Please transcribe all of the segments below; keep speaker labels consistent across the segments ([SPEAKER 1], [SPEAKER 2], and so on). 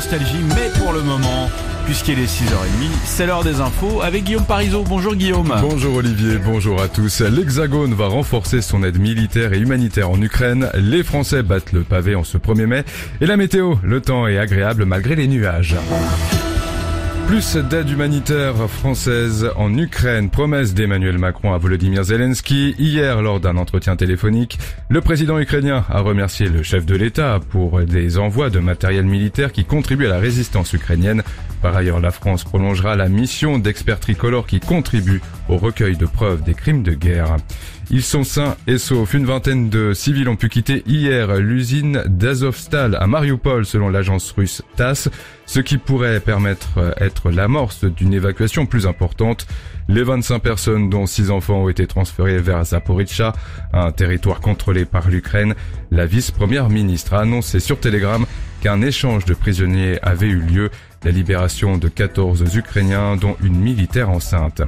[SPEAKER 1] Nostalgie, mais pour le moment, puisqu'il est 6h30, c'est l'heure des infos avec Guillaume Parisot. Bonjour Guillaume.
[SPEAKER 2] Bonjour Olivier, bonjour à tous. L'Hexagone va renforcer son aide militaire et humanitaire en Ukraine. Les Français battent le pavé en ce 1er mai. Et la météo, le temps est agréable malgré les nuages. Plus d'aide humanitaire française en Ukraine, promesse d'Emmanuel Macron à Volodymyr Zelensky. Hier, lors d'un entretien téléphonique, le président ukrainien a remercié le chef de l'État pour des envois de matériel militaire qui contribuent à la résistance ukrainienne. Par ailleurs, la France prolongera la mission d'experts tricolores qui contribuent au recueil de preuves des crimes de guerre. Ils sont sains et saufs. Une vingtaine de civils ont pu quitter hier l'usine d'Azovstal à Mariupol selon l'agence russe TASS, ce qui pourrait permettre être l'amorce d'une évacuation plus importante. Les 25 personnes dont 6 enfants ont été transférées vers Zaporizhzhia, un territoire contrôlé par l'Ukraine. La vice-première ministre a annoncé sur Telegram qu'un échange de prisonniers avait eu lieu, la libération de 14 Ukrainiens dont une militaire enceinte.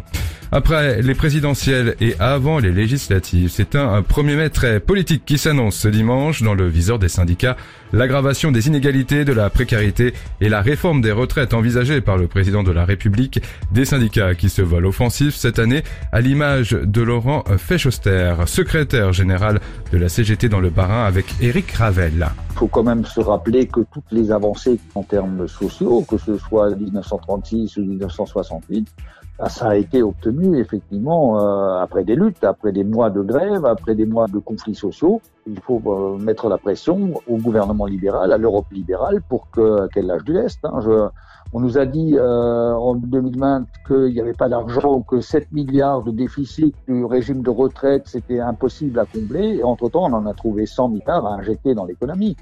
[SPEAKER 2] Après les présidentielles et avant les législatives, c'est un 1er mai très politique qui s'annonce ce dimanche dans le viseur des syndicats. L'aggravation des inégalités, de la précarité et la réforme des retraites envisagée par le président de la République. Des syndicats qui se veulent offensifs cette année à l'image de Laurent Fechoster, secrétaire général de la CGT dans le Barin avec Éric Ravel.
[SPEAKER 3] Il faut quand même se rappeler que toutes les avancées en termes sociaux, que ce soit 1936 ou 1968, ah, ça a été obtenu effectivement euh, après des luttes, après des mois de grève, après des mois de conflits sociaux. Il faut euh, mettre la pression au gouvernement libéral, à l'Europe libérale, pour qu'elle lâche du lest. Hein. On nous a dit euh, en 2020 qu'il n'y avait pas d'argent, que 7 milliards de déficit du régime de retraite, c'était impossible à combler. Et entre-temps, on en a trouvé 100 milliards à injecter dans l'économie.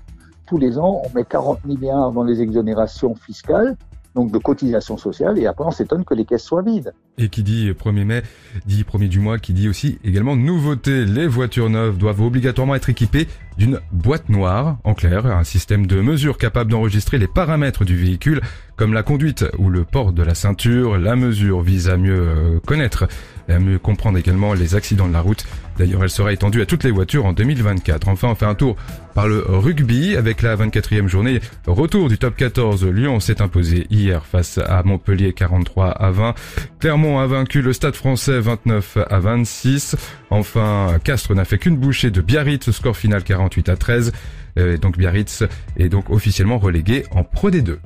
[SPEAKER 3] Tous les ans, on met 40 milliards dans les exonérations fiscales donc de cotisation sociale, et après on s'étonne que les caisses soient vides.
[SPEAKER 2] Et qui dit 1er mai, dit 1er du mois, qui dit aussi également nouveauté, les voitures neuves doivent obligatoirement être équipées d'une boîte noire, en clair, un système de mesure capable d'enregistrer les paramètres du véhicule, comme la conduite ou le port de la ceinture. La mesure vise à mieux euh, connaître et à mieux comprendre également les accidents de la route. D'ailleurs, elle sera étendue à toutes les voitures en 2024. Enfin, on fait un tour par le rugby avec la 24e journée. Retour du top 14. Lyon s'est imposé hier face à Montpellier 43 à 20. Clermont a vaincu le Stade français 29 à 26. Enfin, Castres n'a fait qu'une bouchée de Biarritz, score final 48 à 13. Euh, donc Biarritz est donc officiellement relégué en Pro D2.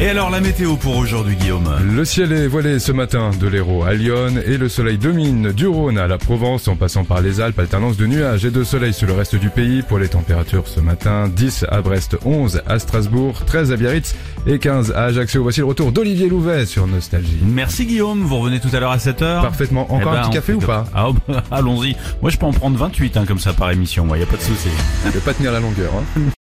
[SPEAKER 1] Et alors la météo pour aujourd'hui Guillaume
[SPEAKER 2] Le ciel est voilé ce matin de l'Hérault à Lyon et le soleil domine du Rhône à la Provence en passant par les Alpes, alternance de nuages et de soleil sur le reste du pays pour les températures ce matin 10 à Brest, 11 à Strasbourg, 13 à Biarritz et 15 à Ajaccio. Voici le retour d'Olivier Louvet sur Nostalgie.
[SPEAKER 1] Merci Guillaume, vous revenez tout à l'heure à 7h
[SPEAKER 2] Parfaitement, encore
[SPEAKER 1] Eh ben,
[SPEAKER 2] un petit
[SPEAKER 1] on
[SPEAKER 2] café ou pas
[SPEAKER 1] Ah, bah, Allons-y, moi je peux en prendre 28 hein, comme ça par émission, il n'y a pas de souci.
[SPEAKER 2] Je vais pas tenir la longueur. Hein.